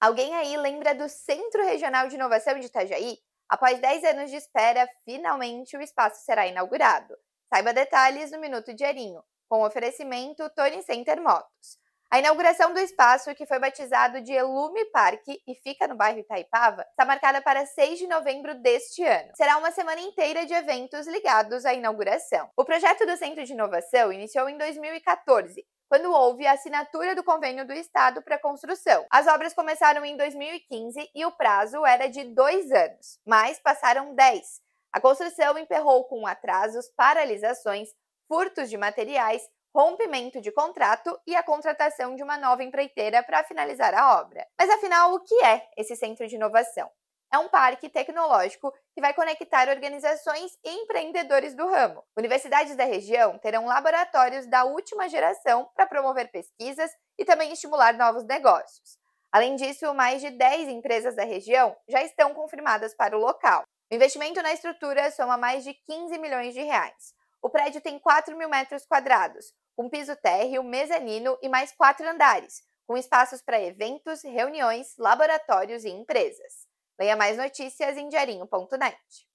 Alguém aí lembra do Centro Regional de Inovação de Itajaí? Após 10 anos de espera, finalmente o espaço será inaugurado. Saiba detalhes no Minuto Diarinho, com oferecimento Tony Center Motos. A inauguração do espaço, que foi batizado de Elume Parque e fica no bairro Itaipava, está marcada para 6 de novembro deste ano. Será uma semana inteira de eventos ligados à inauguração. O projeto do Centro de Inovação iniciou em 2014 quando houve a assinatura do convênio do Estado para a construção. As obras começaram em 2015 e o prazo era de dois anos, mas passaram dez. A construção emperrou com atrasos, paralisações, furtos de materiais, rompimento de contrato e a contratação de uma nova empreiteira para finalizar a obra. Mas afinal, o que é esse centro de inovação? É um parque tecnológico que vai conectar organizações e empreendedores do ramo. Universidades da região terão laboratórios da última geração para promover pesquisas e também estimular novos negócios. Além disso, mais de 10 empresas da região já estão confirmadas para o local. O investimento na estrutura soma mais de 15 milhões de reais. O prédio tem 4 mil metros quadrados, com piso térreo, mezanino e mais quatro andares, com espaços para eventos, reuniões, laboratórios e empresas. Leia mais notícias em diarinho.net.